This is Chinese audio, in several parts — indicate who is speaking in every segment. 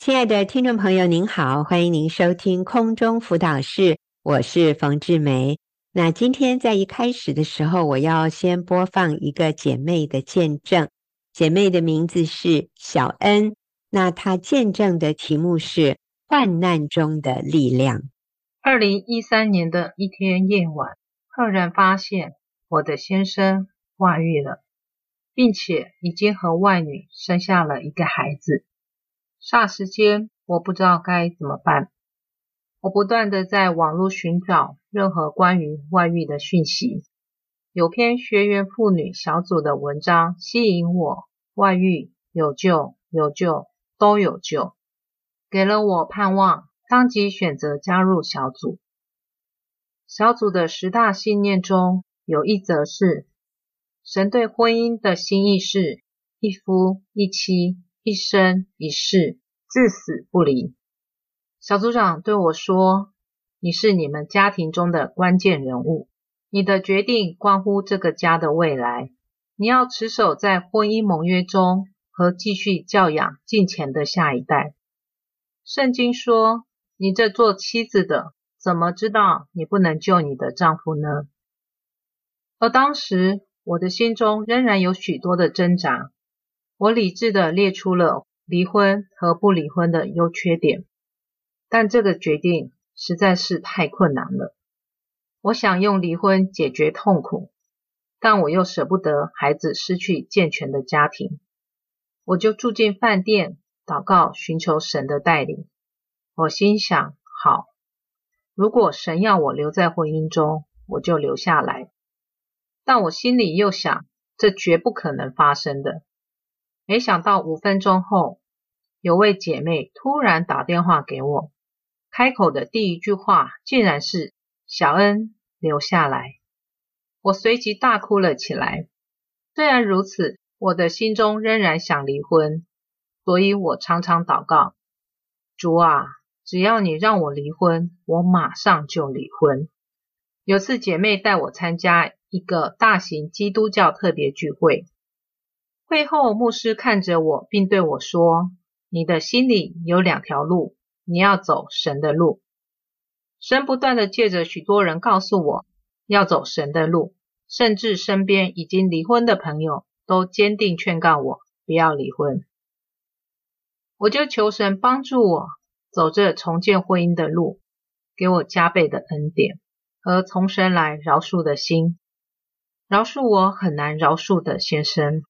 Speaker 1: 亲爱的听众朋友，您好，欢迎您收听空中辅导室，我是冯志梅。那今天在一开始的时候，我要先播放一个姐妹的见证，姐妹的名字是小恩。那她见证的题目是患难中的力量。
Speaker 2: 二零一三年的一天夜晚，赫然发现我的先生外遇了，并且已经和外女生下了一个孩子。霎时间，我不知道该怎么办。我不断的在网络寻找任何关于外遇的讯息。有篇学员妇女小组的文章吸引我，外遇有救，有救，都有救，给了我盼望。当即选择加入小组。小组的十大信念中有一则是：神对婚姻的心意是一夫一妻。一生一世，至死不离。小组长对我说：“你是你们家庭中的关键人物，你的决定关乎这个家的未来。你要持守在婚姻盟约中，和继续教养敬虔的下一代。”圣经说：“你这做妻子的，怎么知道你不能救你的丈夫呢？”而当时我的心中仍然有许多的挣扎。我理智的列出了离婚和不离婚的优缺点，但这个决定实在是太困难了。我想用离婚解决痛苦，但我又舍不得孩子失去健全的家庭。我就住进饭店，祷告，寻求神的带领。我心想：好，如果神要我留在婚姻中，我就留下来。但我心里又想，这绝不可能发生的。没想到五分钟后，有位姐妹突然打电话给我，开口的第一句话竟然是“小恩，留下来”。我随即大哭了起来。虽然如此，我的心中仍然想离婚，所以我常常祷告：“主啊，只要你让我离婚，我马上就离婚。”有次姐妹带我参加一个大型基督教特别聚会。会后，牧师看着我，并对我说：“你的心里有两条路，你要走神的路。神不断地借着许多人告诉我要走神的路，甚至身边已经离婚的朋友都坚定劝告我不要离婚。我就求神帮助我走这重建婚姻的路，给我加倍的恩典和从神来饶恕的心，饶恕我很难饶恕的先生。”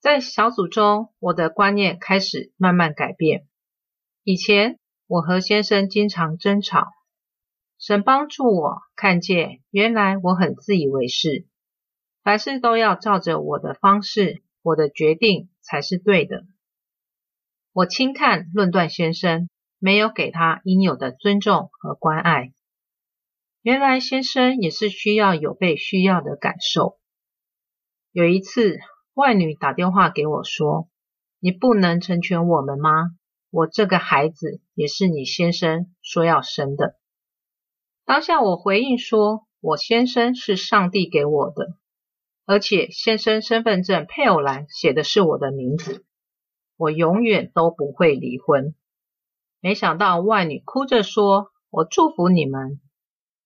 Speaker 2: 在小组中，我的观念开始慢慢改变。以前我和先生经常争吵，神帮助我看见，原来我很自以为是，凡事都要照着我的方式，我的决定才是对的。我轻看论断先生，没有给他应有的尊重和关爱。原来先生也是需要有被需要的感受。有一次，外女打电话给我说：“你不能成全我们吗？我这个孩子也是你先生说要生的。”当下我回应说：“我先生是上帝给我的，而且先生身份证配偶栏写的是我的名字，我永远都不会离婚。”没想到外女哭着说：“我祝福你们。”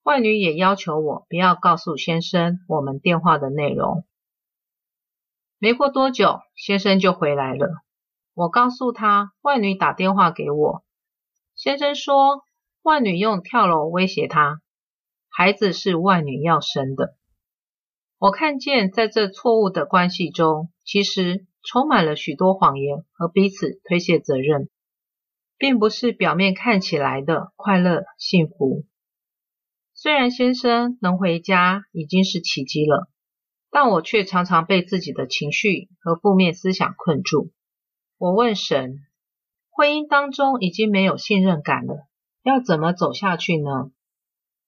Speaker 2: 外女也要求我不要告诉先生我们电话的内容。没过多久，先生就回来了。我告诉他，外女打电话给我。先生说，外女用跳楼威胁他，孩子是外女要生的。我看见，在这错误的关系中，其实充满了许多谎言和彼此推卸责任，并不是表面看起来的快乐幸福。虽然先生能回家，已经是奇迹了。但我却常常被自己的情绪和负面思想困住。我问神：婚姻当中已经没有信任感了，要怎么走下去呢？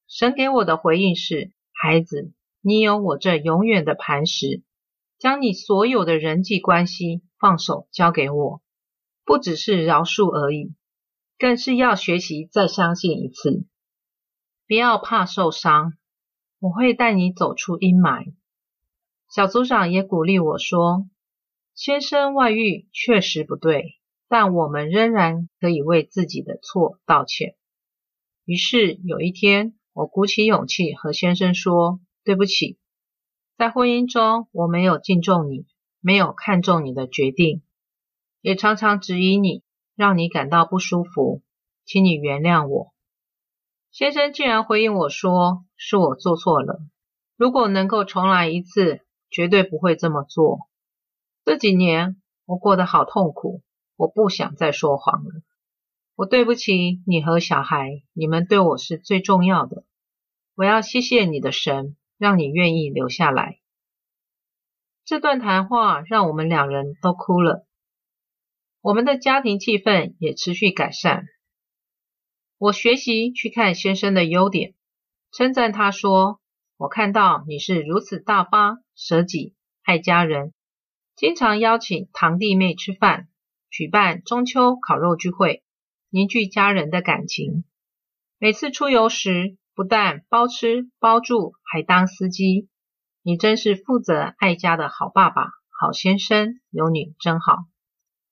Speaker 2: 神给我的回应是：孩子，你有我这永远的磐石，将你所有的人际关系放手交给我，不只是饶恕而已，更是要学习再相信一次。不要怕受伤，我会带你走出阴霾。小组长也鼓励我说：“先生外遇确实不对，但我们仍然可以为自己的错道歉。于是有一天，我鼓起勇气和先生说：“对不起，在婚姻中我没有敬重你，没有看重你的决定，也常常质疑你，让你感到不舒服，请你原谅我。”先生竟然回应我说：“是我做错了，如果能够重来一次，绝对不会这么做。”这几年我过得好痛苦。我不想再说谎了。我对不起你和小孩，你们对我是最重要的。我要谢谢你的神，让你愿意留下来。这段谈话让我们两人都哭了。我们的家庭气氛也持续改善。我学习去看先生的优点，称赞他说：“我看到你是如此大方、舍己、爱家人，经常邀请堂弟妹吃饭。”举办中秋烤肉聚会，凝聚家人的感情。每次出游时，不但包吃包住，还当司机。你真是负责爱家的好爸爸、好先生，有你真好。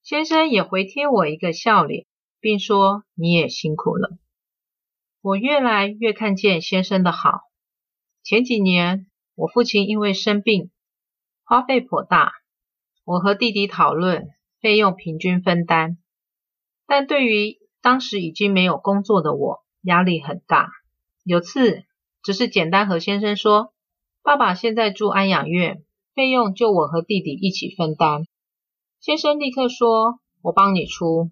Speaker 2: 先生也回贴我一个笑脸，并说你也辛苦了。我越来越看见先生的好。前几年，我父亲因为生病，花费颇大，我和弟弟讨论。费用平均分担，但对于当时已经没有工作的我，压力很大。有次只是简单和先生说：“爸爸现在住安养院，费用就我和弟弟一起分担。”先生立刻说：“我帮你出。”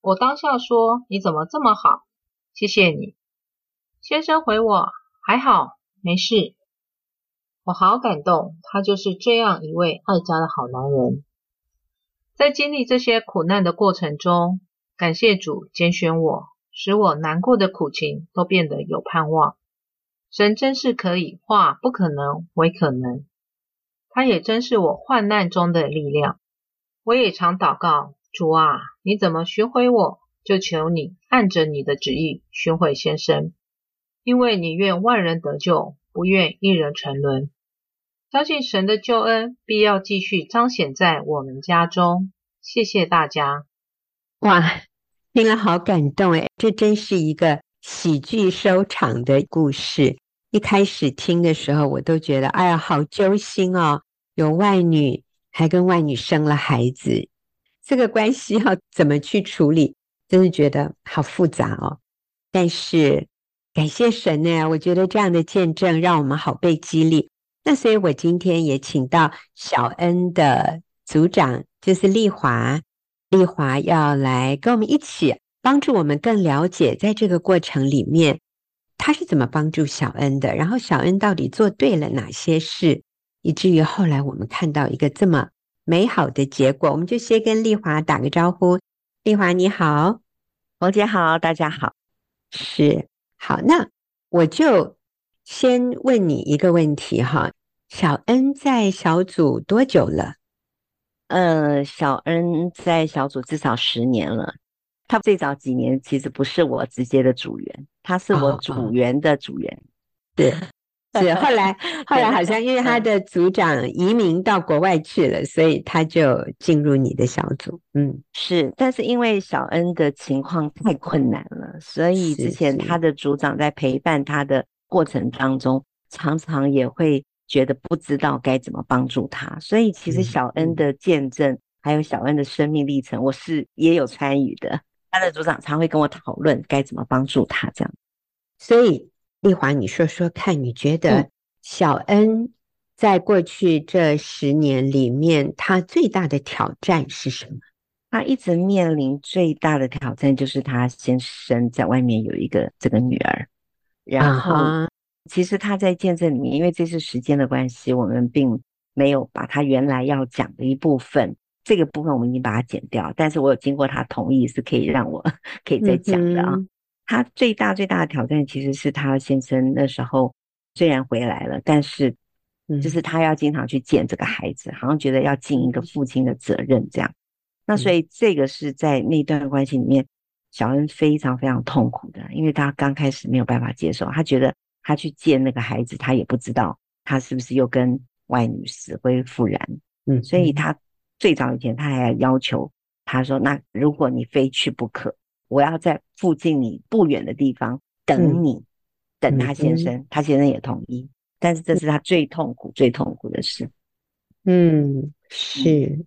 Speaker 2: 我当下说：“你怎么这么好？谢谢你。”先生回我：“还好，没事。”我好感动，他就是这样一位爱家的好男人。在经历这些苦难的过程中，感谢主拣选我，使我难过的苦情都变得有盼望。神真是可以化不可能为可能，他也真是我患难中的力量。我也常祷告，主啊，你怎么寻回我，就求你按着你的旨意寻回先生，因为你愿万人得救，不愿一人沉沦。相信神的救恩必要继续彰显在我们家中。谢谢大家。
Speaker 1: 哇，听了好感动诶，这真是一个喜剧收场的故事。一开始听的时候，我都觉得，哎呀，好揪心哦！有外女，还跟外女生了孩子，这个关系要怎么去处理？真是觉得好复杂哦。但是感谢神呢，我觉得这样的见证让我们好被激励。那所以，我今天也请到小恩的组长，就是丽华，丽华要来跟我们一起帮助我们更了解，在这个过程里面，他是怎么帮助小恩的，然后小恩到底做对了哪些事，以至于后来我们看到一个这么美好的结果。我们就先跟丽华打个招呼，丽华你好，
Speaker 3: 王姐好，大家好，
Speaker 1: 是好，那我就先问你一个问题哈。小恩在小组多久了？
Speaker 3: 呃，小恩在小组至少十年了。他最早几年其实不是我直接的组员，他是我组员的组员。
Speaker 1: 对、哦，是后来后来好像因为他的组长移民到国外去了，所以他就进入你的小组。嗯，
Speaker 3: 是，但是因为小恩的情况太困难了，所以之前他的组长在陪伴他的过程当中，常常也会。觉得不知道该怎么帮助他，所以其实小恩的见证，嗯、还有小恩的生命历程，我是也有参与的。他的组长常会跟我讨论该怎么帮助他，这样。
Speaker 1: 所以丽华，你说说看，你觉得小恩在过去这十年里面，他最大的挑战是什么？
Speaker 3: 他一直面临最大的挑战就是他先生在外面有一个这个女儿，然后。Uh-huh. 其实他在见证里面，因为这是时间的关系，我们并没有把他原来要讲的一部分，这个部分我们已经把它剪掉。但是我有经过他同意，是可以让我可以再讲的啊。嗯、他最大最大的挑战，其实是他先生那时候虽然回来了，但是就是他要经常去见这个孩子，好像觉得要尽一个父亲的责任这样。那所以这个是在那段关系里面，小恩非常非常痛苦的，因为他刚开始没有办法接受，他觉得。他去见那个孩子，他也不知道他是不是又跟外女死灰复燃。嗯，所以他最早以前他还要要求他他说：“那如果你非去不可，我要在附近你不远的地方等你，嗯、等他先生。嗯”他先生也同意，但是这是他最痛苦、最痛苦的事。
Speaker 1: 嗯，是。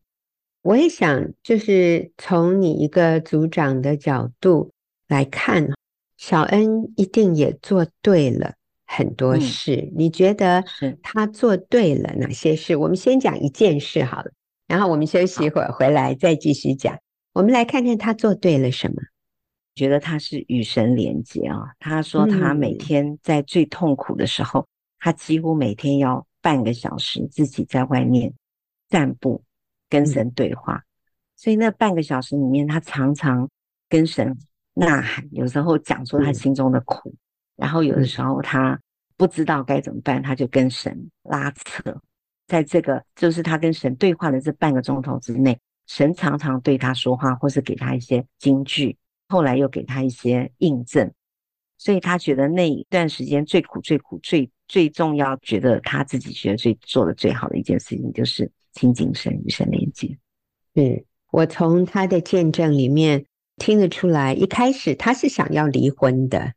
Speaker 1: 嗯、我也想，就是从你一个组长的角度来看，小恩一定也做对了很多事。嗯、你觉得他做对了哪些事？我们先讲一件事好了。然后我们休息一会儿，回来再继续讲。我们来看看他做对了什么。
Speaker 3: 觉得他是与神连接啊。他说他每天在最痛苦的时候，他几乎每天要半个小时自己在外面散步，跟神对话。所以那半个小时里面，他常常跟神呐喊，有时候讲出他心中的苦，然后有的时候他不知道该怎么办，他就跟神拉扯。在这个就是他跟神对话的这半个钟头之内，神常常对他说话，或是给他一些金句，后来又给他一些印证，所以他觉得那一段时间最苦、最苦、最最重要，觉得他自己觉得最做的最好的一件事情，就是亲近神与神连接。
Speaker 1: 嗯，我从他的见证里面听得出来，一开始他是想要离婚的，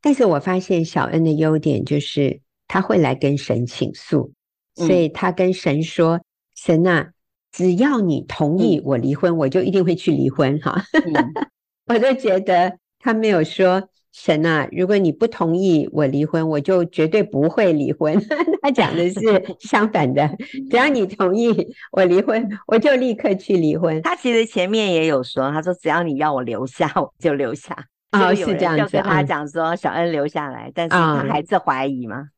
Speaker 1: 但是我发现小恩的优点就是他会来跟神倾诉。所以他跟神说：“嗯、神啊，只要你同意我离婚，嗯、我就一定会去离婚。”哈，我就觉得他没有说：“神啊，如果你不同意我离婚，我就绝对不会离婚。”他讲的是 相反的，只要你同意我离婚，我就立刻去离婚。
Speaker 3: 他其实前面也有说，他说：“只要你要我留下，我就留下。”
Speaker 1: 哦，是这样子。
Speaker 3: 就跟他讲说：“小恩留下来。”但是他还是怀疑吗？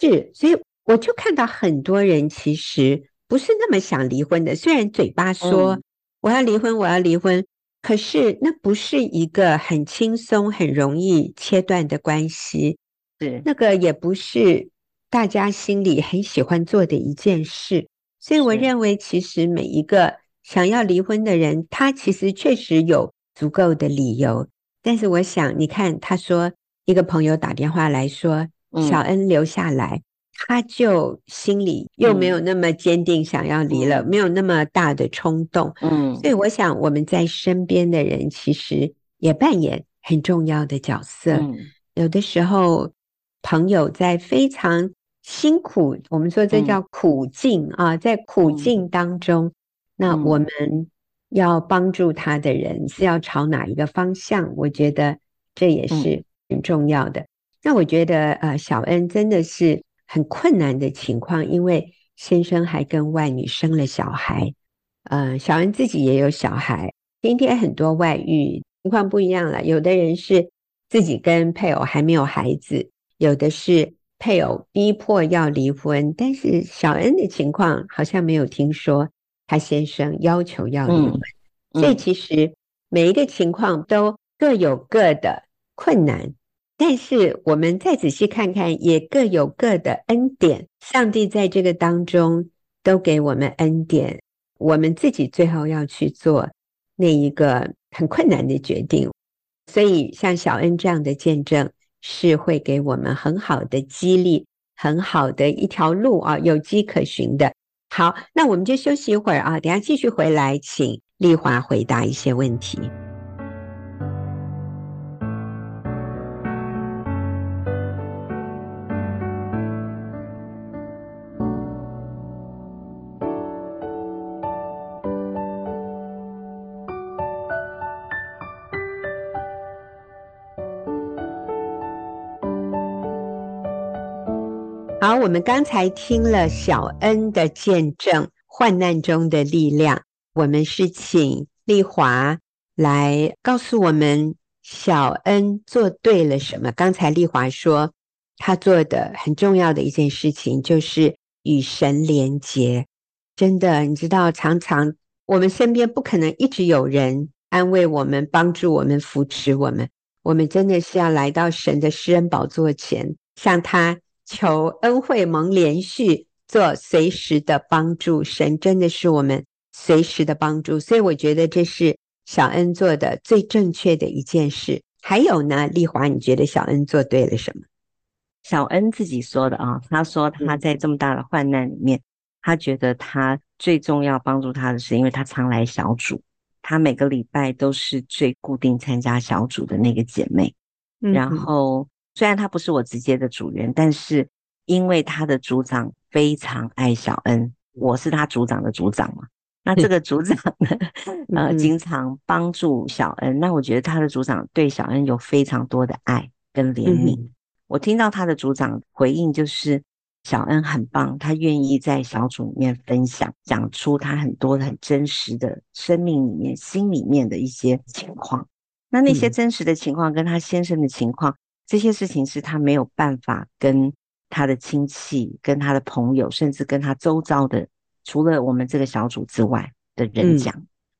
Speaker 1: 是，所以。我就看到很多人其实不是那么想离婚的，虽然嘴巴说我要离婚，我要离婚，可是那不是一个很轻松、很容易切断的关系，是那个也不是大家心里很喜欢做的一件事。所以我认为，其实每一个想要离婚的人，他其实确实有足够的理由。但是我想，你看，他说一个朋友打电话来说，小恩留下来。他就心里又没有那么坚定，想要离了，嗯、没有那么大的冲动。嗯，所以我想我们在身边的人其实也扮演很重要的角色。嗯，有的时候朋友在非常辛苦，我们说这叫苦境啊，在苦境当中，嗯、那我们要帮助他的人是要朝哪一个方向？我觉得这也是很重要的。嗯、那我觉得呃，小恩真的是。很困难的情况，因为先生还跟外女生了小孩，呃，小恩自己也有小孩。今天很多外遇情况不一样了，有的人是自己跟配偶还没有孩子，有的是配偶逼迫要离婚。但是小恩的情况好像没有听说他先生要求要离婚，嗯嗯、所以其实每一个情况都各有各的困难。但是我们再仔细看看，也各有各的恩典。上帝在这个当中都给我们恩典，我们自己最后要去做那一个很困难的决定。所以，像小恩这样的见证，是会给我们很好的激励，很好的一条路啊，有迹可循的。好，那我们就休息一会儿啊，等下继续回来，请丽华回答一些问题。好，我们刚才听了小恩的见证，患难中的力量。我们是请丽华来告诉我们，小恩做对了什么？刚才丽华说，她做的很重要的一件事情就是与神连结。真的，你知道，常常我们身边不可能一直有人安慰我们、帮助我们、扶持我们。我们真的是要来到神的施恩宝座前，向他。求恩惠蒙连续，做随时的帮助。神真的是我们随时的帮助，所以我觉得这是小恩做的最正确的一件事。还有呢，丽华，你觉得小恩做对了什么？
Speaker 3: 小恩自己说的啊，他说他在这么大的患难里面，他觉得他最重要帮助他的是，因为他常来小组，他每个礼拜都是最固定参加小组的那个姐妹。嗯、然后虽然他不是我直接的组员，但是因为他的组长非常爱小恩，我是他组长的组长嘛。那这个组长呢，呃，经常帮助小恩。那我觉得他的组长对小恩有非常多的爱跟怜悯。我听到他的组长回应就是，小恩很棒，他愿意在小组里面分享，讲出他很多很真实的生命里面、心里面的一些情况。那那些真实的情况跟他先生的情况，这些事情是他没有办法跟他的亲戚、跟他的朋友，甚至跟他周遭的。除了我们这个小组之外的人讲，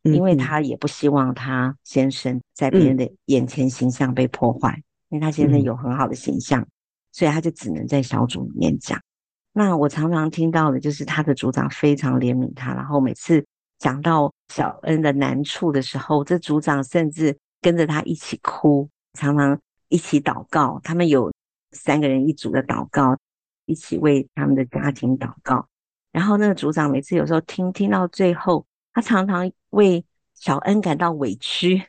Speaker 3: 嗯，因为他也不希望他先生在别人的眼前形象被破坏，嗯，因为他先生有很好的形象，所以他就只能在小组里面讲。那我常常听到的就是他的组长非常怜悯他，然后每次讲到小恩的难处的时候，这组长甚至跟着他一起哭，常常一起祷告。他们有三个人一组的祷告，一起为他们的家庭祷告。然后那个组长每次有时候听听到最后，他常常为小恩感到委屈，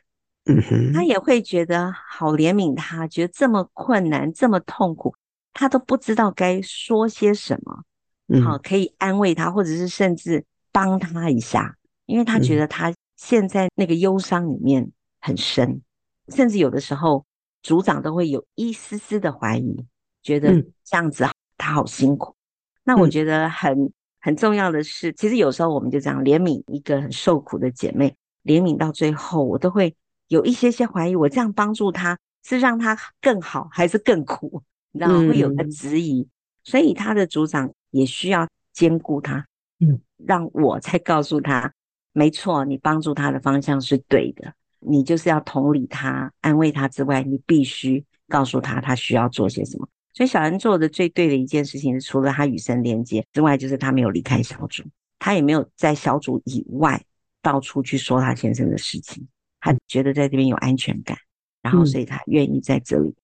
Speaker 3: 嗯哼，他也会觉得好怜悯他，觉得这么困难，这么痛苦，他都不知道该说些什么，好可以安慰他，或者是甚至帮他一下，因为他觉得他现在那个忧伤里面很深，甚至有的时候组长都会有一丝丝的怀疑，觉得这样子他好辛苦，那我觉得很。很重要的是，其实有时候我们就这样怜悯一个很受苦的姐妹，怜悯到最后，我都会有一些些怀疑，我这样帮助她是让她更好还是更苦？你知道？会有个质疑，所以他的组长也需要兼顾他，嗯，让我再告诉他，没错，你帮助他的方向是对的，你就是要同理他、安慰他之外，你必须告诉他他需要做些什么。所以小恩做的最对的一件事情是，除了他与神连接之外，就是他没有离开小组，他也没有在小组以外到处去说他先生的事情。他觉得在这边有安全感，然后所以他愿意在这里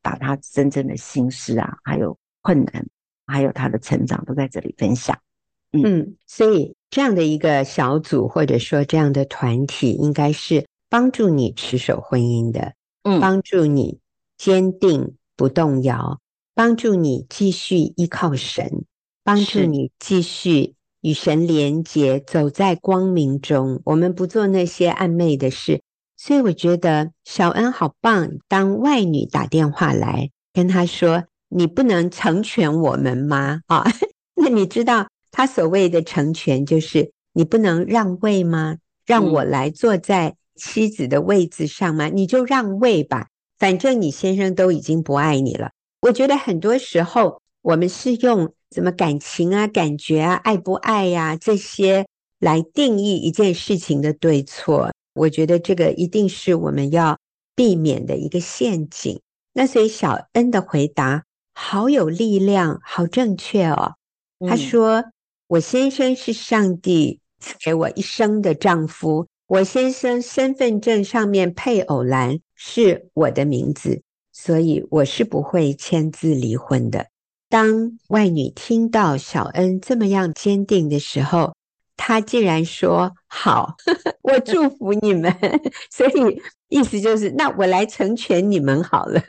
Speaker 3: 把他真正的心事啊，还有困难，还有他的成长都在这里分享。
Speaker 1: 嗯，嗯，所以这样的一个小组或者说这样的团体，应该是帮助你持守婚姻的，嗯，帮助你坚定不动摇。帮助你继续依靠神，帮助你继续与神连结，走在光明中。我们不做那些暧昧的事，所以我觉得小恩好棒。当外女打电话来跟他说：“你不能成全我们吗？” 啊，那你知道他所谓的成全，就是你不能让位吗？让我来坐在妻子的位置上吗？你就让位吧，反正你先生都已经不爱你了。我觉得很多时候，我们是用什么感情啊、感觉啊、爱不爱呀、啊、这些来定义一件事情的对错。我觉得这个一定是我们要避免的一个陷阱。那所以小恩的回答好有力量，好正确哦。他说：“我先生是上帝赐给我一生的丈夫，我先生身份证上面配偶栏是我的名字。”所以我是不会签字离婚的。当外女听到小恩这么样坚定的时候，她竟然说：“好，我祝福你们。”所以意思就是，那我来成全你们好了。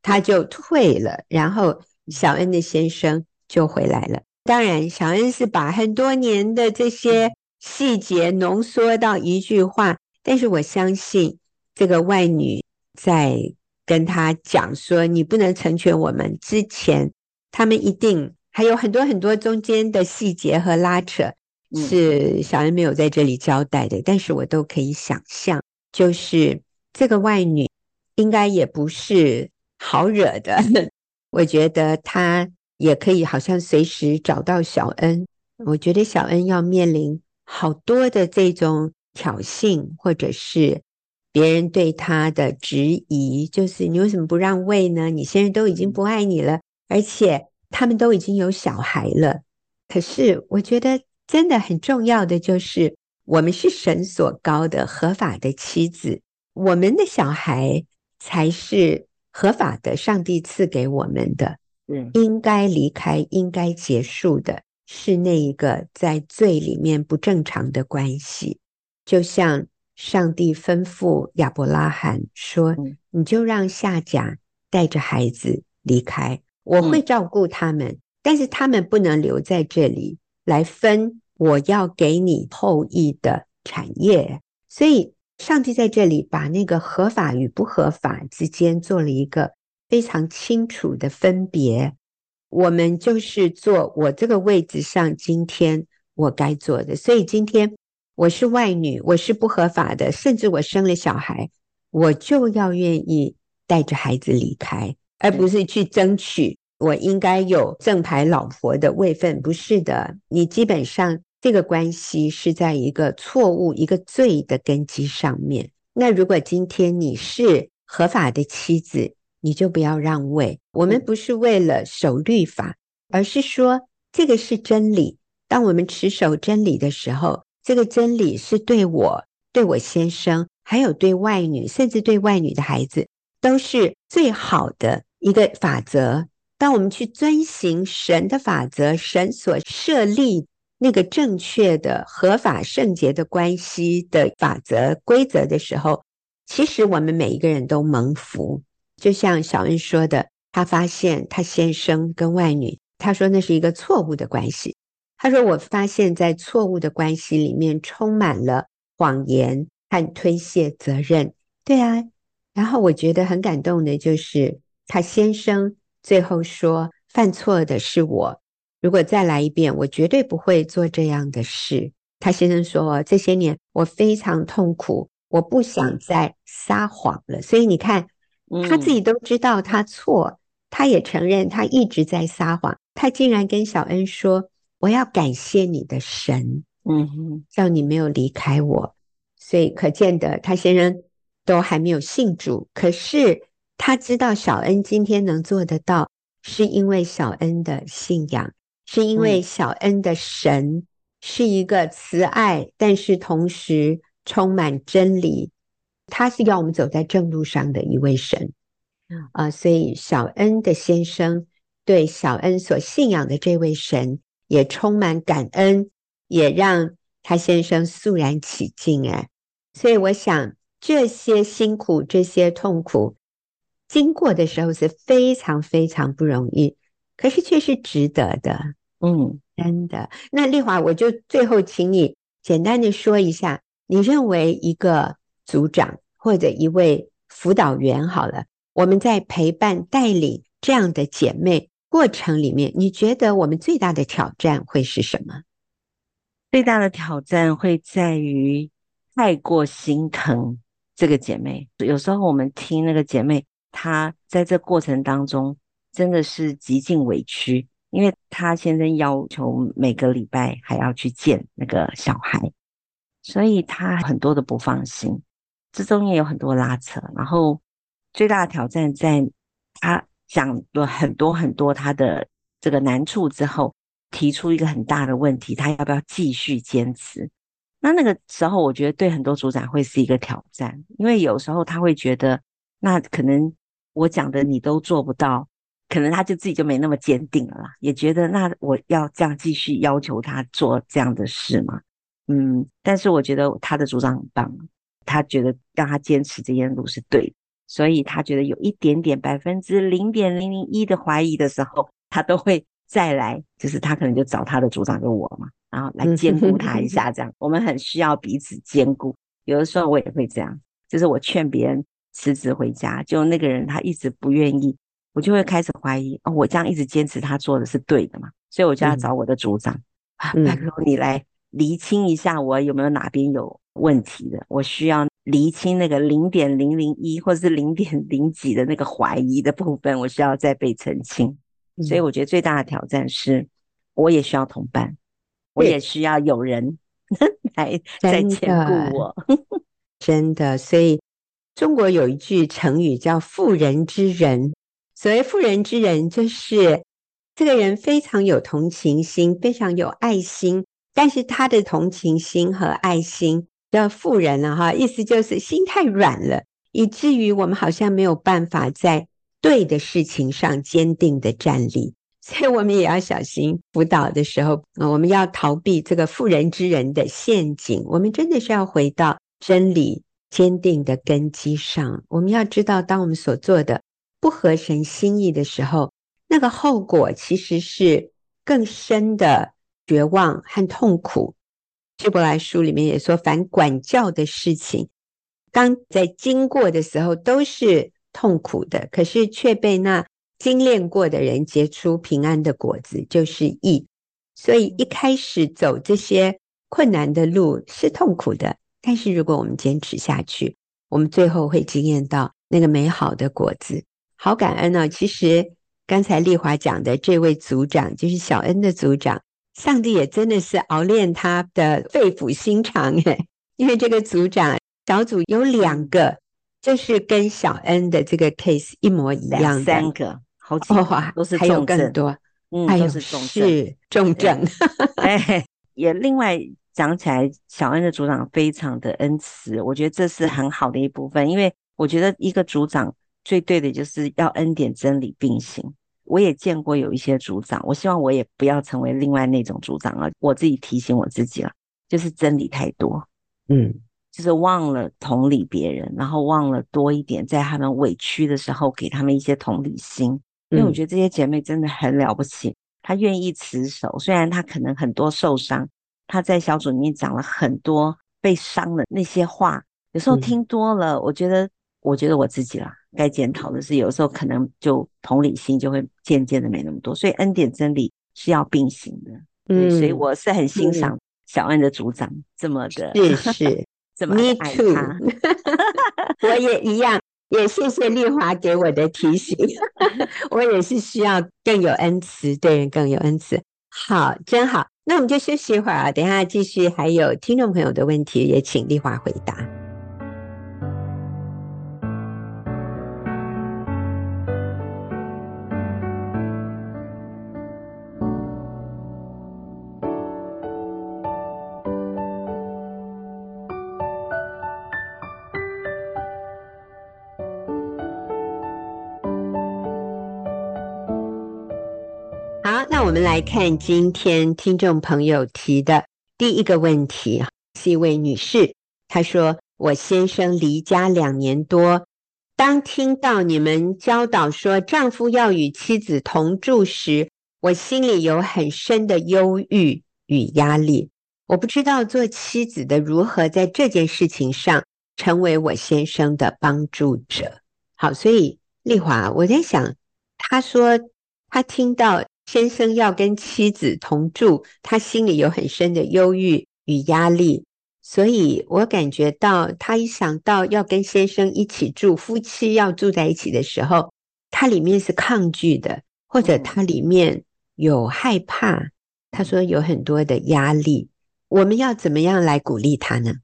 Speaker 1: 她就退了，然后小恩的先生就回来了。当然，小恩是把很多年的这些细节浓缩到一句话，但是我相信这个外女在。跟他讲说，你不能成全我们之前，他们一定还有很多很多中间的细节和拉扯，是小恩没有在这里交代的，但是我都可以想象，就是这个外女应该也不是好惹的，我觉得她也可以好像随时找到小恩，我觉得小恩要面临好多的这种挑衅，或者是。别人对他的质疑，就是你为什么不让位呢？你先生都已经不爱你了，而且他们都已经有小孩了。可是我觉得真的很重要的就是，我们是神所高的合法的妻子，我们的小孩才是合法的，上帝赐给我们的。嗯，应该离开、应该结束的是那一个在罪里面不正常的关系，就像。上帝吩咐亚伯拉罕说：“你就让夏甲带着孩子离开，我会照顾他们，但是他们不能留在这里来分我要给你后裔的产业。”所以，上帝在这里把那个合法与不合法之间做了一个非常清楚的分别。我们就是做我这个位置上今天我该做的，所以今天。我是外女，我是不合法的，甚至我生了小孩，我就要愿意带着孩子离开，而不是去争取我应该有正牌老婆的位分。不是的，你基本上这个关系是在一个错误、一个罪的根基上面。那如果今天你是合法的妻子，你就不要让位。我们不是为了守律法，而是说这个是真理。当我们持守真理的时候。这个真理是对我、对我先生，还有对外女，甚至对外女的孩子，都是最好的一个法则。当我们去遵行神的法则，神所设立那个正确的、合法、圣洁的关系的法则规则的时候，其实我们每一个人都蒙福。就像小恩说的，他发现他先生跟外女，他说那是一个错误的关系。他说：“我发现，在错误的关系里面，充满了谎言和推卸责任。对啊，然后我觉得很感动的就是，他先生最后说：‘犯错的是我，如果再来一遍，我绝对不会做这样的事。’他先生说：‘这些年我非常痛苦，我不想再撒谎了。’所以你看，他自己都知道他错，他也承认他一直在撒谎。他竟然跟小恩说。”我要感谢你的神，嗯哼，叫你没有离开我，所以可见的，他先生都还没有信主，可是他知道小恩今天能做得到，是因为小恩的信仰，是因为小恩的神是一个慈爱，但是同时充满真理，他是要我们走在正路上的一位神，啊，所以小恩的先生对小恩所信仰的这位神。也充满感恩，也让他先生肃然起敬。哎，所以我想这些辛苦、这些痛苦经过的时候是非常非常不容易，可是却是值得的。嗯，真的。那丽华，我就最后请你简单的说一下，你认为一个组长或者一位辅导员，好了，我们在陪伴带领这样的姐妹。过程里面，你觉得我们最大的挑战会是什么？
Speaker 3: 最大的挑战会在于太过心疼这个姐妹。有时候我们听那个姐妹，她在这过程当中真的是极尽委屈，因为她先生要求每个礼拜还要去见那个小孩，所以她很多的不放心，这中间有很多拉扯。然后最大的挑战在他。讲了很多很多他的这个难处之后，提出一个很大的问题，他要不要继续坚持？那那个时候，我觉得对很多组长会是一个挑战，因为有时候他会觉得，那可能我讲的你都做不到，可能他就自己就没那么坚定了啦，也觉得那我要这样继续要求他做这样的事吗？嗯，但是我觉得他的组长很棒，他觉得让他坚持这件路是对的。所以他觉得有一点点百分之零点零零一的怀疑的时候，他都会再来，就是他可能就找他的组长就我嘛，然后来兼顾他一 下，这样我们很需要彼此兼顾。有的时候我也会这样，就是我劝别人辞职回家，就那个人他一直不愿意，我就会开始怀疑哦，我这样一直坚持他做的是对的嘛，所以我就要找我的组长啊，拜托你来厘清一下我有没有哪边有问题的，我需要。厘清那个零点零零一或者是零点零几的那个怀疑的部分，我需要再被澄清。所以我觉得最大的挑战是，我也需要同伴，我也需要有人 来在兼顾我。
Speaker 1: 真的，所以中国有一句成语叫“妇人之仁”。所谓“妇人之仁”，就是这个人非常有同情心，非常有爱心，但是他的同情心和爱心。叫妇人了哈，意思就是心太软了，以至于我们好像没有办法在对的事情上坚定的站立，所以我们也要小心辅导的时候，我们要逃避这个妇人之仁的陷阱。我们真的是要回到真理坚定的根基上。我们要知道，当我们所做的不合神心意的时候，那个后果其实是更深的绝望和痛苦。希伯来书里面也说，凡管教的事情，当在经过的时候都是痛苦的，可是却被那精炼过的人结出平安的果子，就是义。所以一开始走这些困难的路是痛苦的，但是如果我们坚持下去，我们最后会惊艳到那个美好的果子。好感恩呢、哦！其实刚才丽华讲的这位组长，就是小恩的组长，上帝也真的是熬炼他的肺腑心肠诶，因为这个组长小组有两个，就是跟小恩的这个 case 一模一样的，
Speaker 3: 三个，好几个、哦、都是重症，还有更多。嗯，都是重症，是重症。哎，也另外讲起来，小恩的组长非常的恩慈，我觉得这是很好的一部分。因为我觉得一个组长最对的就是要恩典真理并行。我也见过有一些组长，我希望我也不要成为另外那种组长了。我自己提醒我自己了，就是真理太多，嗯，就是忘了同理别人，然后忘了多一点在他们委屈的时候给他们一些同理心。因为我觉得这些姐妹真的很了不起，她愿意持守，虽然她可能很多受伤，她在小组里面讲了很多被伤的那些话，有时候听多了，我觉得，我觉得我自己啦，该检讨的是，有时候可能就同理心就会渐渐的没那么多，所以恩典真理是要并行的，嗯，所以我是很欣赏小恩的组长这么的，
Speaker 1: 是是，
Speaker 3: 这么爱他，Me
Speaker 1: too. 我也一样。也谢谢丽华给我的提醒，我也是需要更有恩慈，对人更有恩慈。好，真好，那我们就休息一会儿啊，等一下继续，还有听众朋友的问题，也请丽华回答。好，那我们来看今天听众朋友提的第一个问题，是一位女士，她说：“我先生离家两年多，当听到你们教导说丈夫要与妻子同住时，我心里有很深的忧郁与压力。我不知道做妻子的如何在这件事情上成为我先生的帮助者。”好，所以丽华，我在想，她说她听到。先生要跟妻子同住，他心里有很深的忧郁与压力，所以我感觉到他一想到要跟先生一起住，夫妻要住在一起的时候，他里面是抗拒的，或者他里面有害怕。他说有很多的压力，我们要怎么样来鼓励他呢？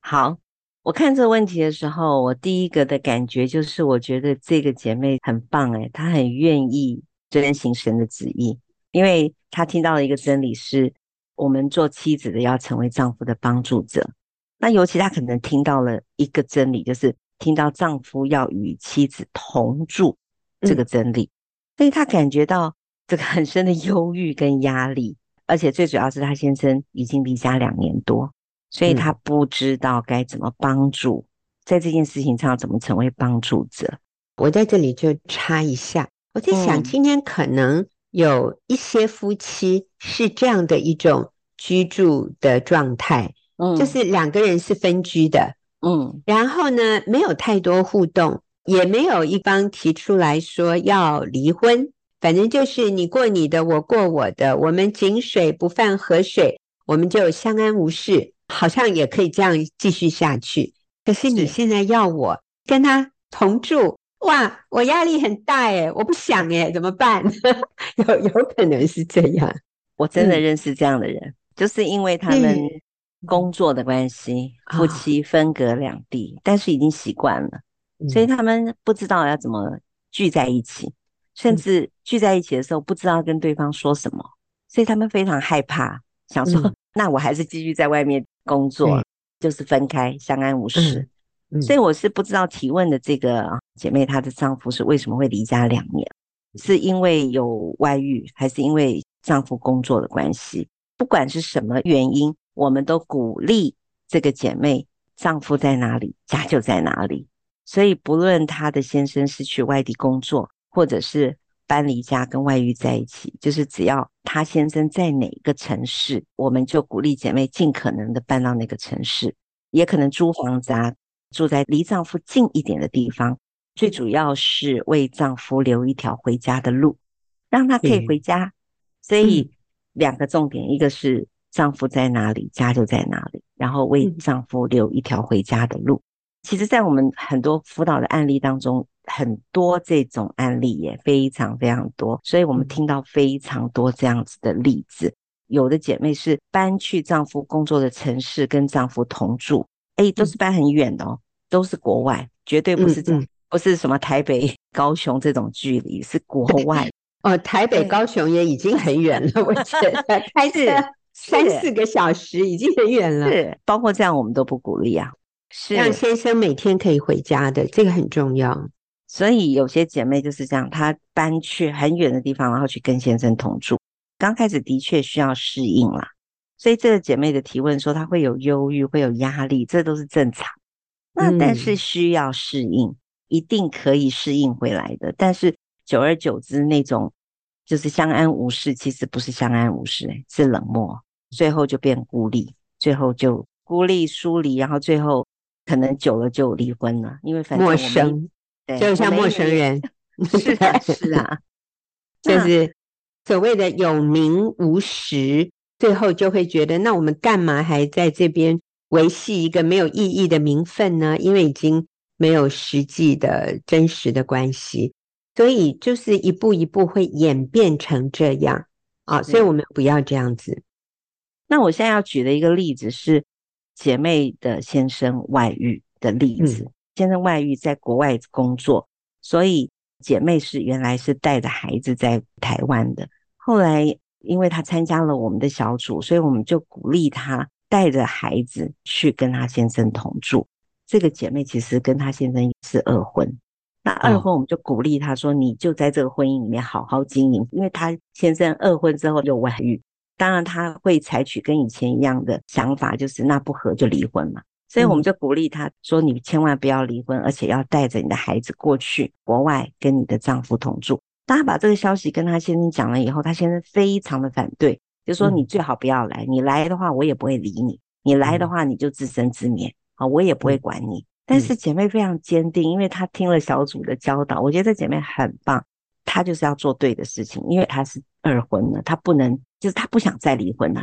Speaker 3: 好，我看这个问题的时候，我第一个的感觉就是，我觉得这个姐妹很棒，诶，她很愿意。遵行神的旨意，因为他听到了一个真理是，我们做妻子的要成为丈夫的帮助者。那尤其他可能听到了一个真理，就是听到丈夫要与妻子同住这个真理，所以他感觉到这个很深的忧郁跟压力，而且最主要是他先生已经离家两年多，所以他不知道该怎么帮助，在这件事情上怎么成为帮助者。
Speaker 1: 我在这里就插一下。我在想，今天可能有一些夫妻是这样的一种居住的状态，嗯，就是两个人是分居的，嗯，然后呢，没有太多互动，也没有一方提出来说要离婚，反正就是你过你的，我过我的，我们井水不犯河水，我们就相安无事，好像也可以这样继续下去。可是你现在要我跟他同住。哇，我压力很大哎，我不想哎，怎么办？有有可能是这样，
Speaker 3: 我真的认识这样的人，嗯、就是因为他们工作的关系，嗯、夫妻分隔两地，哦、但是已经习惯了，嗯、所以他们不知道要怎么聚在一起，甚至聚在一起的时候不知道跟对方说什么，所以他们非常害怕，想说、嗯、那我还是继续在外面工作，嗯、就是分开，相安无事。嗯。所以我是不知道提问的这个姐妹，她的丈夫是为什么会离家两年？是因为有外遇，还是因为丈夫工作的关系？不管是什么原因，我们都鼓励这个姐妹丈夫在哪里，家就在哪里。所以不论她的先生是去外地工作，或者是搬离家跟外遇在一起，就是只要她先生在哪个城市，我们就鼓励姐妹尽可能的搬到那个城市，也可能租房子啊，住在离丈夫近一点的地方。最主要是为丈夫留一条回家的路，让他可以回家。所以两个重点，一个是丈夫在哪里，家就在哪里，然后为丈夫留一条回家的路。其实，在我们很多辅导的案例当中，很多这种案例也非常非常多，所以我们听到非常多这样子的例子。有的姐妹是搬去丈夫工作的城市跟丈夫同住，诶，都是搬很远的哦，都是国外，绝对不是这样。不是什么台北、高雄这种距离，是国外
Speaker 1: 哦。台北、高雄也已经很远了，我觉得 开车三四个小时已经很远了。
Speaker 3: 是，包括这样我们都不鼓励啊。是
Speaker 1: 让先生每天可以回家的，这个很重要。
Speaker 3: 所以有些姐妹就是这样，她搬去很远的地方，然后去跟先生同住。刚开始的确需要适应啦，所以这个姐妹的提问说她会有忧郁，会有压力，这都是正常。那但是需要适应。嗯一定可以适应回来的，但是久而久之，那种就是相安无事，其实不是相安无事，欸，是冷漠，最后就变孤立，最后就孤立疏离，然后最后可能久了就离婚了，因为反正
Speaker 1: 陌生，对，就像陌生人，
Speaker 3: 是啊，是啊，
Speaker 1: 就是所谓的有名无实，最后就会觉得，那我们干嘛还在这边维系一个没有意义的名分呢？因为已经。没有实际的真实的关系，所以就是一步一步会演变成这样啊，所以我们不要这样子。
Speaker 3: 那我现在要举的一个例子是姐妹的先生外遇的例子。嗯、先生外遇在国外工作，所以姐妹是原来是带着孩子在台湾的。后来因为她参加了我们的小组，所以我们就鼓励她带着孩子去跟她先生同住。这个姐妹其实跟她先生是二婚，那二婚我们就鼓励她说：“你就在这个婚姻里面好好经营。”因为她先生二婚之后有外遇，当然她会采取跟以前一样的想法，就是那不合就离婚嘛。所以我们就鼓励她说：“你千万不要离婚，而且要带着你的孩子过去国外跟你的丈夫同住。”当她把这个消息跟她先生讲了以后，她先生非常的反对，就说：“你最好不要来，你来的话我也不会理你，你来的话你就自生自灭。”啊，我也不会管你。但是姐妹非常坚定，因为她听了小组的教导，我觉得这姐妹很棒。她就是要做对的事情，因为她是二婚了，她不能，就是她不想再离婚了，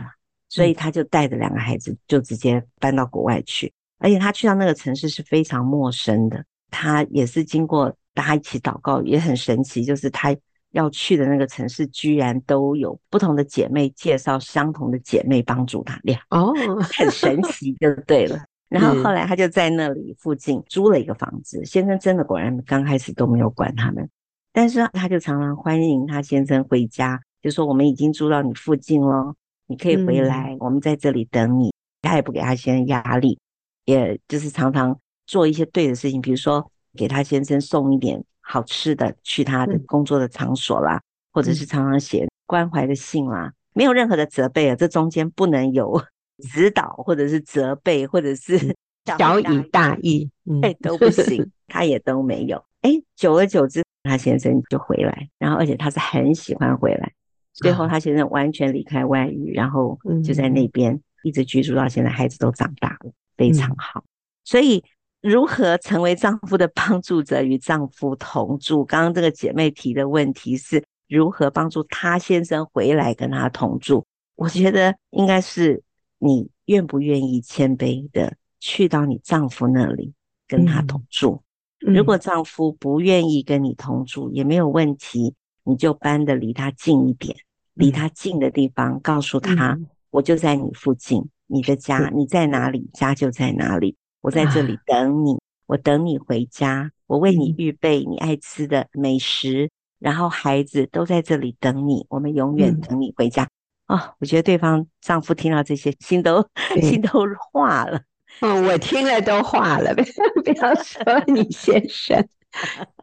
Speaker 3: 所以她就带着两个孩子就直接搬到国外去。而且她去到那个城市是非常陌生的，她也是经过大家一起祷告，也很神奇，就是她要去的那个城市居然都有不同的姐妹介绍相同的姐妹帮助她俩哦，很神奇，就对了。然后后来他就在那里附近租了一个房子，嗯、先生真的果然刚开始都没有管他们，但是他就常常欢迎他先生回家，就说我们已经租到你附近了，你可以回来，嗯、我们在这里等你。他也不给他先生压力，也就是常常做一些对的事情，比如说给他先生送一点好吃的去他的工作的场所啦，嗯、或者是常常写关怀的信啦，没有任何的责备啊，这中间不能有。指导或者是责备，或者是
Speaker 1: 小以大义，
Speaker 3: 哎、嗯、都不行，他也都没有。哎，久而久之，他先生就回来，然后而且他是很喜欢回来。最后他先生完全离开外遇，然后就在那边一直居住到现在，孩子都长大了，非常好。所以，如何成为丈夫的 帮助者，与丈夫同住？刚刚这个姐妹提的问题是如何帮助她先生回来跟她同住？我觉得应该是。你愿不愿意谦卑的去到你丈夫那里跟他同住？如果丈夫不愿意跟你同住也没有问题，你就搬得离他近一点，离他近的地方，告诉他，嗯、我就在你附近，你的家你在哪里，家就在哪里，我在这里等你，啊、我等你回家，我为你预备你爱吃的美食，然后孩子都在这里等你，我们永远等你回家。嗯哦，我觉得对方丈夫听到这些，心都 心都化了。
Speaker 1: 嗯，我听了都化了。不要说你先生，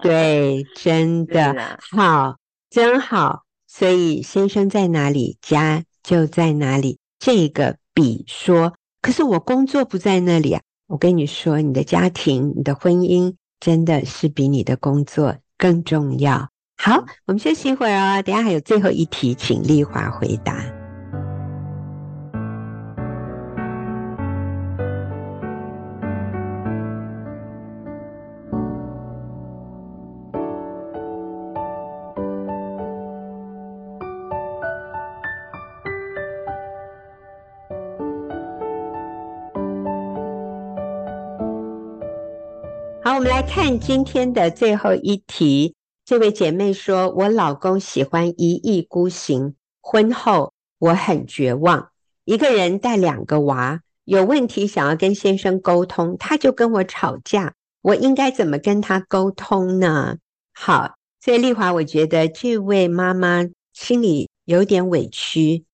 Speaker 1: 对，真的啦好，真好。所以先生在哪里，家就在哪里。这个比说，可是我工作不在那里啊，我跟你说，你的家庭、你的婚姻真的是比你的工作更重要。好，我们休息一会儿哦，等下还有最后一题，请丽华回答。好，我们来看今天的最后一题。这位姐妹说：“我老公喜欢一意孤行，婚后我很绝望，一个人带两个娃，有问题想要跟先生沟通，他就跟我吵架。我应该怎么跟他沟通呢？”好，所以丽华，我觉得这位妈妈心里有点委屈，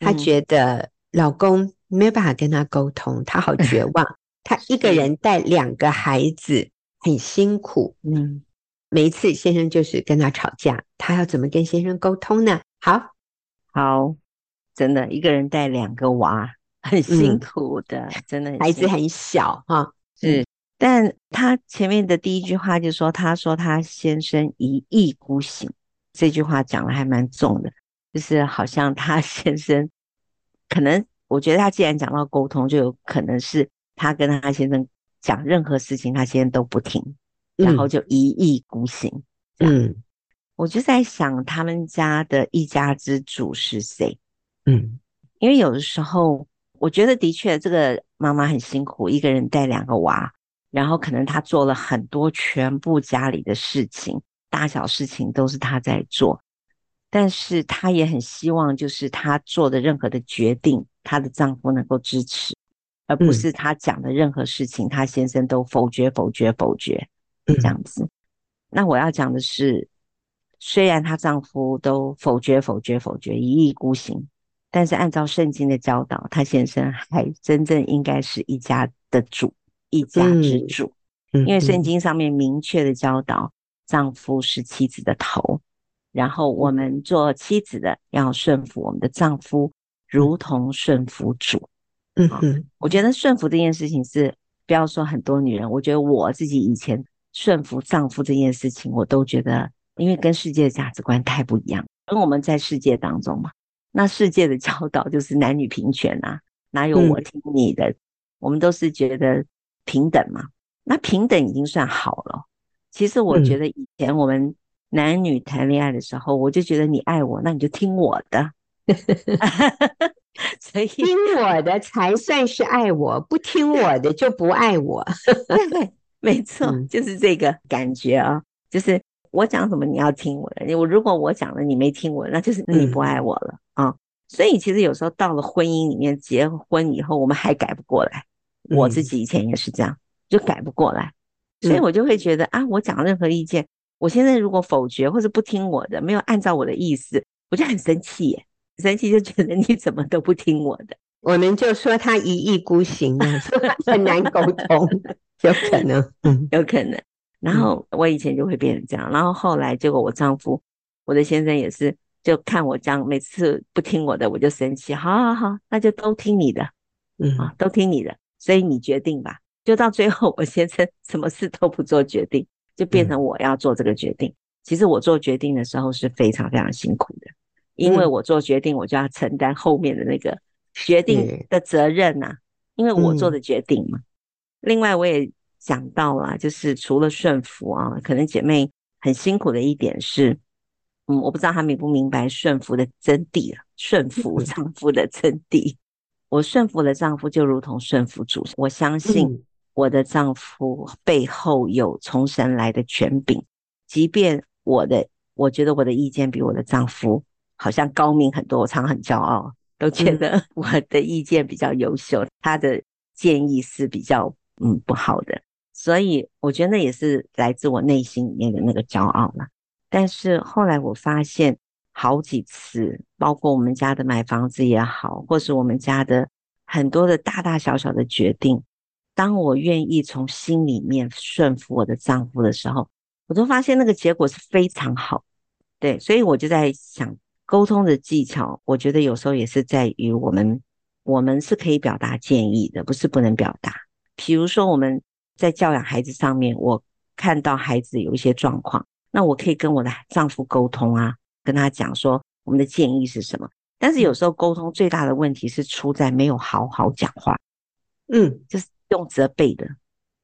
Speaker 1: 她觉得老公没有办法跟她沟通，她好绝 望。她一个人带两个孩子。很辛苦，嗯，每一次先生就是跟他吵架，他要怎么跟先生沟通呢？好，
Speaker 3: 好，真的一个人带两个娃，很辛苦的，嗯、真的，
Speaker 1: 孩子很小哈，
Speaker 3: 是，但他前面的第一句话就说，他说他先生一意孤行，这句话讲的还蛮重的，就是好像他 先生可能，我觉得他既然讲到沟通，就有可能是他跟他先生。讲任何事情，他先生都不听，然后就一意孤行。嗯，我就在想，他们家的一家之主是谁？嗯，因为有的时候，我觉得的确，这个妈妈很辛苦，一个人带两个娃，然后可能她做了很多全部家里的事情，大小事情都是她在做，但是她也很希望，就是她做的任何的决定，她的丈夫能够支持。而不是她讲的任何事情，她、嗯、先生都否决、否决、否决，这样子。嗯、那我要讲的是，虽然她丈夫都否决、否决、否决，一意孤行，但是按照圣经的教导，她先生还真正应该是一家的主，一家之主。嗯、因为圣经上面明确的教导，丈夫是妻子的头，然后我们做妻子的要顺服我们的丈夫，如同顺服主。嗯哼，我觉得顺服这件事情是，不要说很多女人，我觉得我自己以前顺服丈夫这件事情，我都觉得，因为跟世界的价值观太不一样，跟我们在世界当中嘛，那世界的教导就是男女平权啊，哪有我听你的？嗯、我们都是觉得平等嘛，那平等已经算好了。其实我觉得以前我们男女谈恋爱的时候，我就觉得你爱我，那你就听我的。所以听
Speaker 1: 我的才算是爱我，不听我的就不爱我。
Speaker 3: 对，没错，就是这个感觉啊，就是我讲什么你要听我的。我如果我讲了你没听我，那就是你不爱我了啊。所以其实有时候到了婚姻里面，结婚以后我们还改不过来。我自己以前也是这样，就改不过来，所以我就会觉得啊，我讲任何意见，我现在如果否决或者不听我的，没有按照我的意思，我就很生气耶。生气就觉得你怎么都不听我的，
Speaker 1: 我们就说他一意孤行啊，很难沟通，有可能，嗯，
Speaker 3: 有可能。然后我以前就会变成这样，然后后来结果我丈夫，我的先生也是，就看我这样，每次不听我的我就生气，好好好，那就都听你的，嗯啊，都听你的，所以你决定吧。就到最后，我先生 什么事都不做决定，就变成我要做这个决定。其实我做决定的时候是非常非常辛苦的。因为我做决定，我就要承担后面的那个决定的责任呐、啊。因为我做的决定嘛。另外，我也讲到了，就是除了顺服啊，可能姐妹很辛苦的一点是，嗯，我不知道她明不明白顺服的真谛啊。顺服 丈夫的真谛，我顺服了丈夫，就如同顺服主。我相信我的丈夫背后有从神来的权柄，即便我的，我觉得我的意见比我的丈夫。好像高明很多，我常很骄傲，都觉得 我的意见比较优秀，他的建议是比较嗯不好的，所以我觉得那也是来自我内心里面的那个骄傲了。但是后来我发现，好几次，包括我们家的买房子也好，或是我们家的很多的大大小小的决定，当我愿意从心里面顺服我的丈夫的时候，我都发现那个结果是非常好。对，所以我就在想。沟通的技巧，我觉得有时候也是在于我们，我们是可以表达建议的，不是不能表达。比如说我们在教养孩子上面，我看到孩子有一些状况，那我可以跟我的丈夫沟通啊，跟他讲说我们的建议是什么。但是有时候沟通最大的问题是出在没有好好讲话，嗯，就是用责备的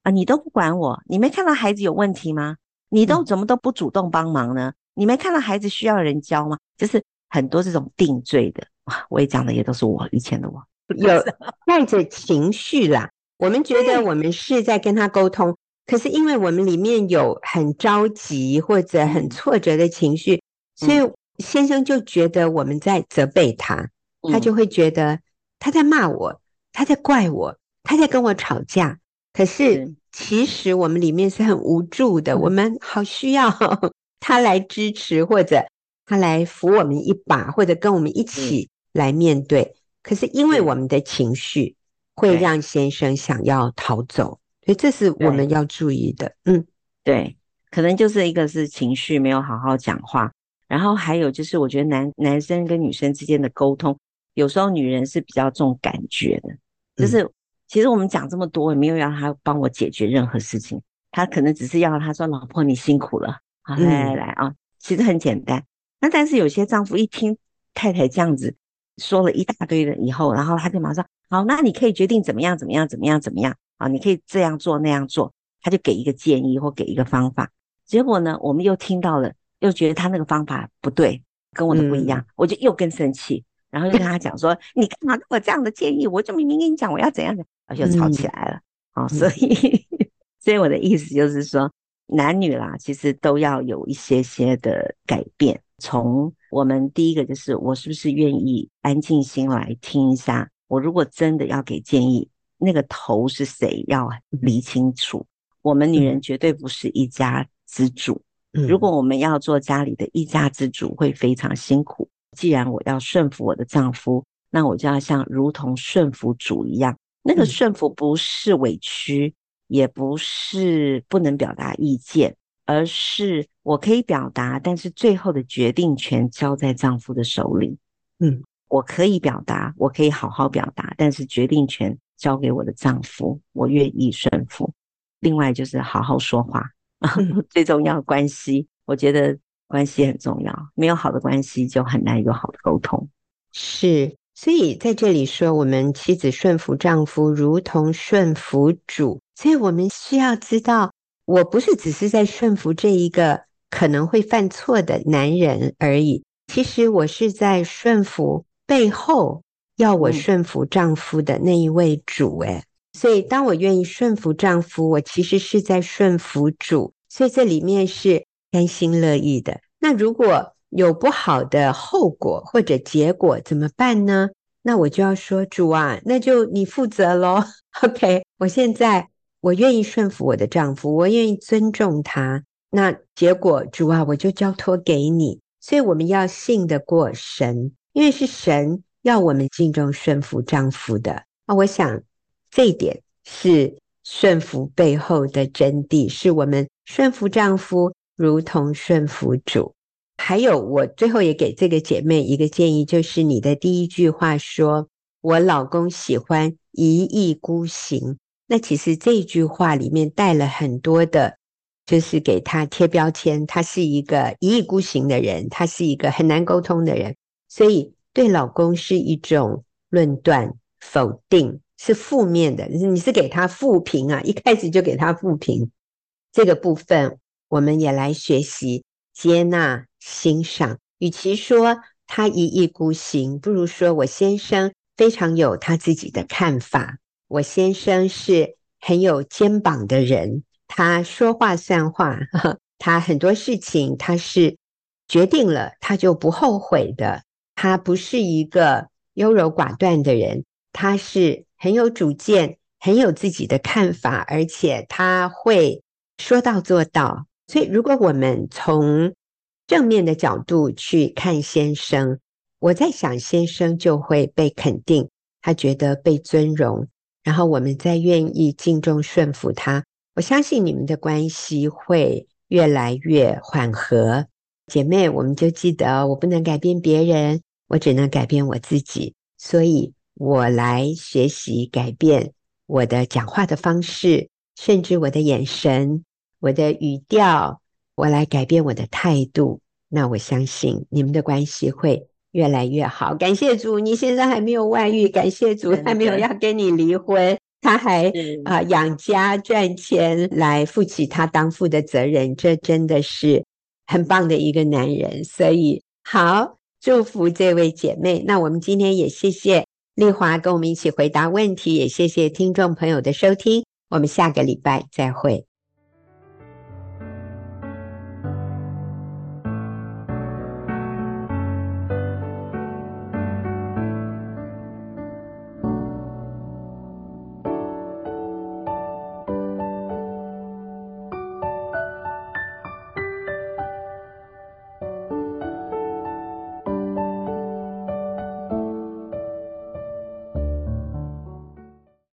Speaker 3: 啊，你都不管我，你没看到孩子有问题吗？你都怎么都不主动帮忙呢？你没看到孩子需要人教吗？就是很多这种定罪的，我也讲的也都是我以前的我，
Speaker 1: 有 带着情绪啦。我们觉得我们是在跟他沟通，可是因为我们里面有很着急或者很挫折的情绪，所以。先生就觉得我们在责备他，他就会觉得他在骂我，他在怪我，他在跟我吵架。可是其实我们里面是很无助的，我们好需要 他来支持，或者他来扶我们一把，或者跟我们一起来面对。可是因为我们的情绪会让先生想要逃走，所以这是我们要注意的。嗯，
Speaker 3: 对，可能就是一个是情绪没有好好讲话。然后还有就是，我觉得男男生跟女生之间的沟通，有时候女人是比较重感觉的。就是其实我们讲这么多，也没有让他帮我解决任何事情，他可能只是要他说：“老婆，你辛苦了，好，来来来啊。”其实很简单。那但是有些丈夫一听太太这样子说了一大堆的以后，然后他就马上：“好，那你可以决定怎么样，怎么样，怎么样，怎么样啊？你可以这样做那样做。”他就给一个建议或给一个方法。结果呢，我们又听到了。又觉得他那个方法不对，跟我的不一样，嗯、我就又更生气，然后就跟他讲说：“你干嘛给我这样的建议？我就明明跟你讲我要怎样的，然后就吵起来了。嗯”哦，所以，所以我的意思就是说，男女啦，其实都要有一些些的改变。从我们第一个就是，我是不是愿意安静心来听一下？我如果真的要给建议，那个头是谁要理清楚。我们女人绝对不是一家之主。如果我们要做家里的一家之主，会非常辛苦。既然我要顺服我的丈夫，那我就要像如同顺服主一样。那个顺服不是委屈，也不是不能表达意见，而是我可以表达，但是最后的决定权交在丈夫的手里。嗯，我可以表达，我可以好好表达，但是决定权交给我的丈夫，我愿意顺服。另外就是好好说话。最重要的关系，我觉得关系很重要。没有好的关系，就很难有好的沟通。
Speaker 1: 是，所以在这里说，我们妻子顺服丈夫，如同顺服主。所以我们需要知道，我不是只是在顺服这一个可能会犯错的男人而已。其实我是在顺服背后要我顺服丈夫的那一位主。诶。所以，当我愿意顺服丈夫，我其实是在顺服主，所以这里面是甘心乐意的。那如果有不好的后果或者结果怎么办呢？那我就要说主啊，那就你负责喽。OK，我现在我愿意顺服我的丈夫，我愿意尊重他。那结果主啊，我就交托给你。所以我们要信得过神，因为是神要我们敬重顺服丈夫的啊。我想。这一点是顺服背后的真谛，是我们顺服丈夫如同顺服主。还有，我最后也给这个姐妹一个建议，就是你的第一句话说：“我老公喜欢一意孤行。”那其实这句话里面带了很多的，就是给他贴标签，他是一个一意孤行的人，他是一个很难沟通的人，所以对老公是一种论断、否定。是负面的，你是给他负评啊，一开始就给他负评。这个部分，我们也来学习接纳、欣赏。与其说他一意孤行，不如说我先生非常有他自己的看法。我先生是很有肩膀的人，他说话算话，他很多事情他是决定了他就不后悔的。他不是一个优柔寡断的人，他是。很有主见，很有自己的看法，而且他会说到做到。所以，如果我们从正面的角度去看先生，我在想，先生就会被肯定，他觉得被尊荣，然后我们再愿意敬重顺服他。我相信你们的关系会越来越缓和。姐妹，我们就记得，我不能改变别人，我只能改变我自己。所以。我来学习改变我的讲话的方式，甚至我的眼神、我的语调，我来改变我的态度。那我相信你们的关系会越来越好。感谢主，你现在还没有外遇，感谢主还没有要跟你离婚，他还啊养家赚钱来负起他当父的责任，这真的是很棒的一个男人。所以好，祝福这位姐妹。那我们今天也谢谢丽华跟我们一起回答问题，也谢谢听众朋友的收听。我们下个礼拜再会。